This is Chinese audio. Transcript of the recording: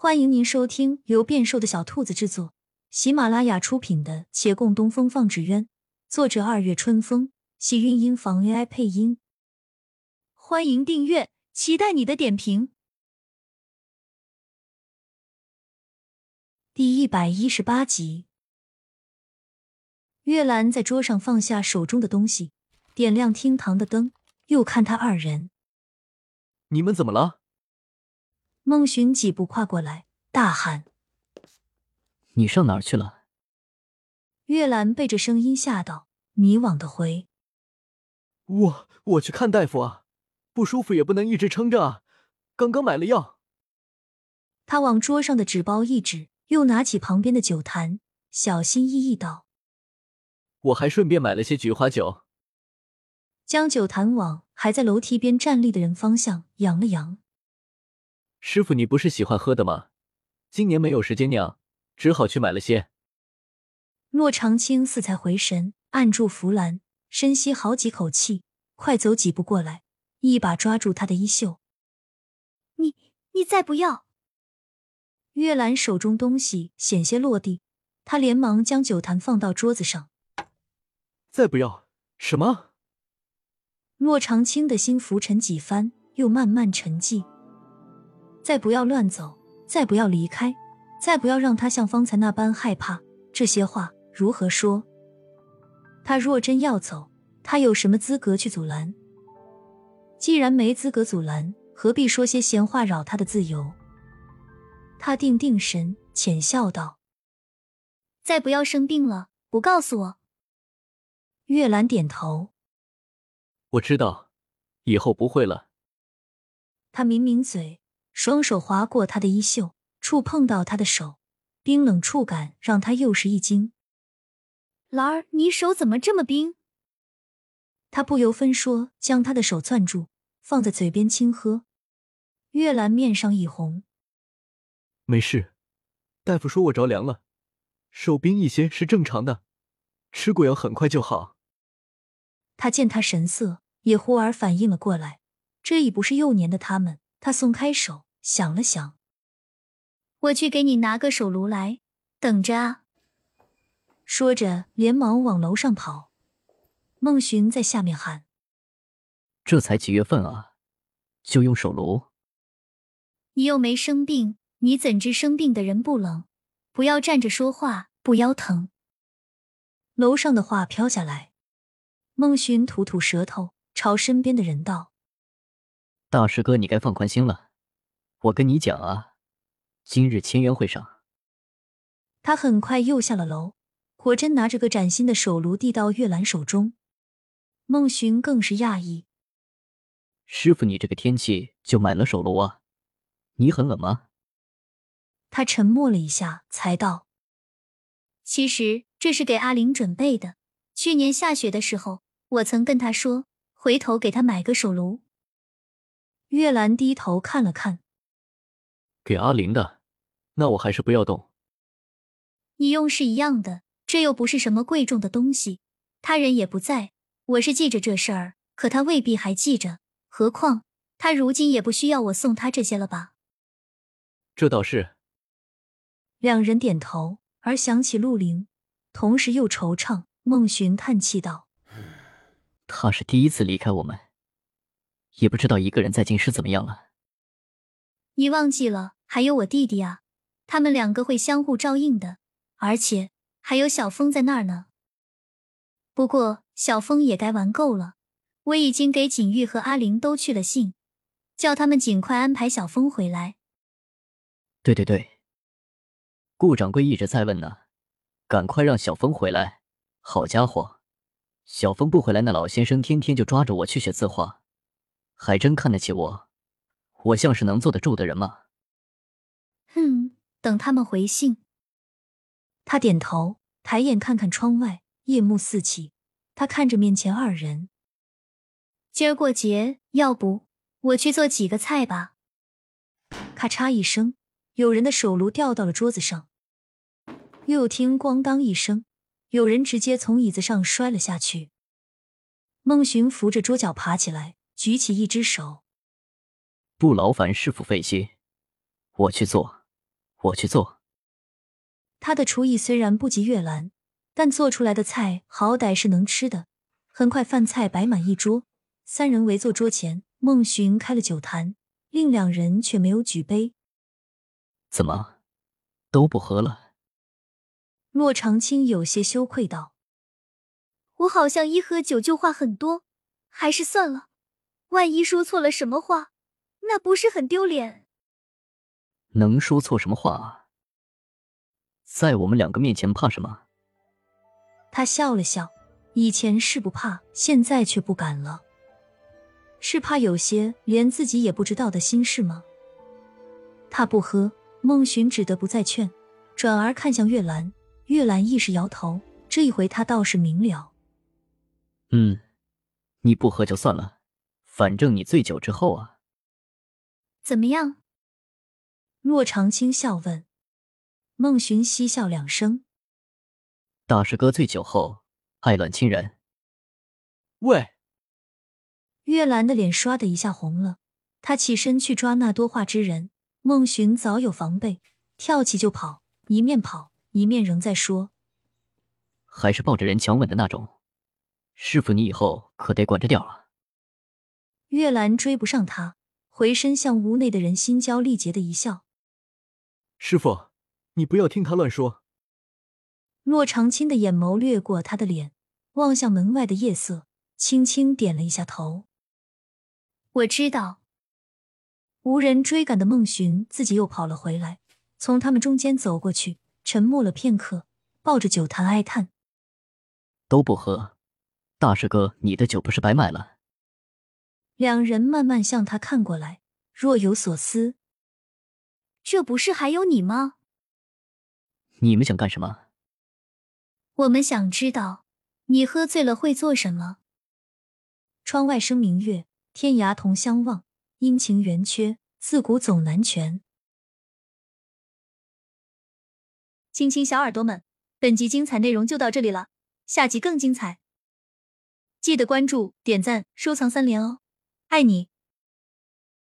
欢迎您收听由变瘦的小兔子制作、喜马拉雅出品的《且共东风放纸鸢》，作者二月春风，喜韵音房 AI 配音。欢迎订阅，期待你的点评。第一百一十八集，月兰在桌上放下手中的东西，点亮厅堂的灯，又看他二人。你们怎么了？孟寻几步跨过来，大喊：“你上哪儿去了？”月兰被这声音吓到，迷惘的回：“我我去看大夫啊，不舒服也不能一直撑着啊，刚刚买了药。”他往桌上的纸包一指，又拿起旁边的酒坛，小心翼翼道：“我还顺便买了些菊花酒。”将酒坛往还在楼梯边站立的人方向扬了扬。师傅，你不是喜欢喝的吗？今年没有时间酿，只好去买了些。骆长青似才回神，按住扶栏，深吸好几口气，快走几步过来，一把抓住他的衣袖：“你你再不要！”月兰手中东西险些落地，他连忙将酒坛放到桌子上：“再不要什么？”骆长青的心浮沉几番，又慢慢沉寂。再不要乱走，再不要离开，再不要让他像方才那般害怕。这些话如何说？他若真要走，他有什么资格去阻拦？既然没资格阻拦，何必说些闲话扰他的自由？他定定神，浅笑道：“再不要生病了，不告诉我。”月兰点头：“我知道，以后不会了。”他抿抿嘴。双手划过他的衣袖，触碰到他的手，冰冷触感让他又是一惊。兰儿，你手怎么这么冰？他不由分说将他的手攥住，放在嘴边轻喝。月兰面上一红，没事，大夫说我着凉了，手冰一些是正常的，吃过药很快就好。他见他神色，也忽而反应了过来，这已不是幼年的他们。他松开手。想了想，我去给你拿个手炉来，等着啊！说着，连忙往楼上跑。孟寻在下面喊：“这才几月份啊，就用手炉？你又没生病，你怎知生病的人不冷？不要站着说话，不腰疼。”楼上的话飘下来，孟寻吐吐舌头，朝身边的人道：“大师哥，你该放宽心了。”我跟你讲啊，今日签约会上，他很快又下了楼，果真拿着个崭新的手炉递到月兰手中。孟寻更是讶异：“师傅，你这个天气就买了手炉啊？你很冷吗？”他沉默了一下，才道：“其实这是给阿玲准备的。去年下雪的时候，我曾跟他说，回头给他买个手炉。”月兰低头看了看。给阿玲的，那我还是不要动。你用是一样的，这又不是什么贵重的东西，他人也不在，我是记着这事儿，可他未必还记着。何况他如今也不需要我送他这些了吧？这倒是。两人点头，而想起陆凌，同时又惆怅。孟寻叹气道：“他是第一次离开我们，也不知道一个人在京师怎么样了。”你忘记了？还有我弟弟啊，他们两个会相互照应的，而且还有小峰在那儿呢。不过小峰也该玩够了，我已经给景玉和阿玲都去了信，叫他们尽快安排小峰回来。对对对，顾掌柜一直在问呢，赶快让小峰回来。好家伙，小峰不回来，那老先生天天就抓着我去写字画，还真看得起我。我像是能坐得住的人吗？等他们回信。他点头，抬眼看看窗外，夜幕四起。他看着面前二人，今儿过节，要不我去做几个菜吧？咔嚓一声，有人的手炉掉到了桌子上。又听咣当一声，有人直接从椅子上摔了下去。孟寻扶着桌角爬起来，举起一只手，不劳烦师傅费心，我去做。我去做。他的厨艺虽然不及月兰，但做出来的菜好歹是能吃的。很快，饭菜摆满一桌，三人围坐桌前。孟寻开了酒坛，另两人却没有举杯。怎么，都不喝了？洛长青有些羞愧道：“我好像一喝酒就话很多，还是算了。万一说错了什么话，那不是很丢脸？”能说错什么话啊？在我们两个面前怕什么？他笑了笑，以前是不怕，现在却不敢了。是怕有些连自己也不知道的心事吗？他不喝，孟寻只得不再劝，转而看向月兰。月兰亦是摇头，这一回他倒是明了。嗯，你不喝就算了，反正你醉酒之后啊，怎么样？洛长青笑问。孟寻嬉笑两声。大师哥醉酒后爱乱亲人。喂！月兰的脸唰的一下红了，她起身去抓那多话之人。孟寻早有防备，跳起就跑，一面跑一面仍在说：“还是抱着人强吻的那种，师傅，你以后可得管着点啊。”月兰追不上他，回身向屋内的人心焦力竭的一笑：“师傅。”你不要听他乱说。洛长青的眼眸掠过他的脸，望向门外的夜色，轻轻点了一下头。我知道。无人追赶的孟寻自己又跑了回来，从他们中间走过去，沉默了片刻，抱着酒坛哀叹：“都不喝，大师哥，你的酒不是白买了？”两人慢慢向他看过来，若有所思：“这不是还有你吗？”你们想干什么？我们想知道你喝醉了会做什么。窗外生明月，天涯同相望。阴晴圆缺，自古总难全。亲亲小耳朵们，本集精彩内容就到这里了，下集更精彩，记得关注、点赞、收藏三连哦，爱你！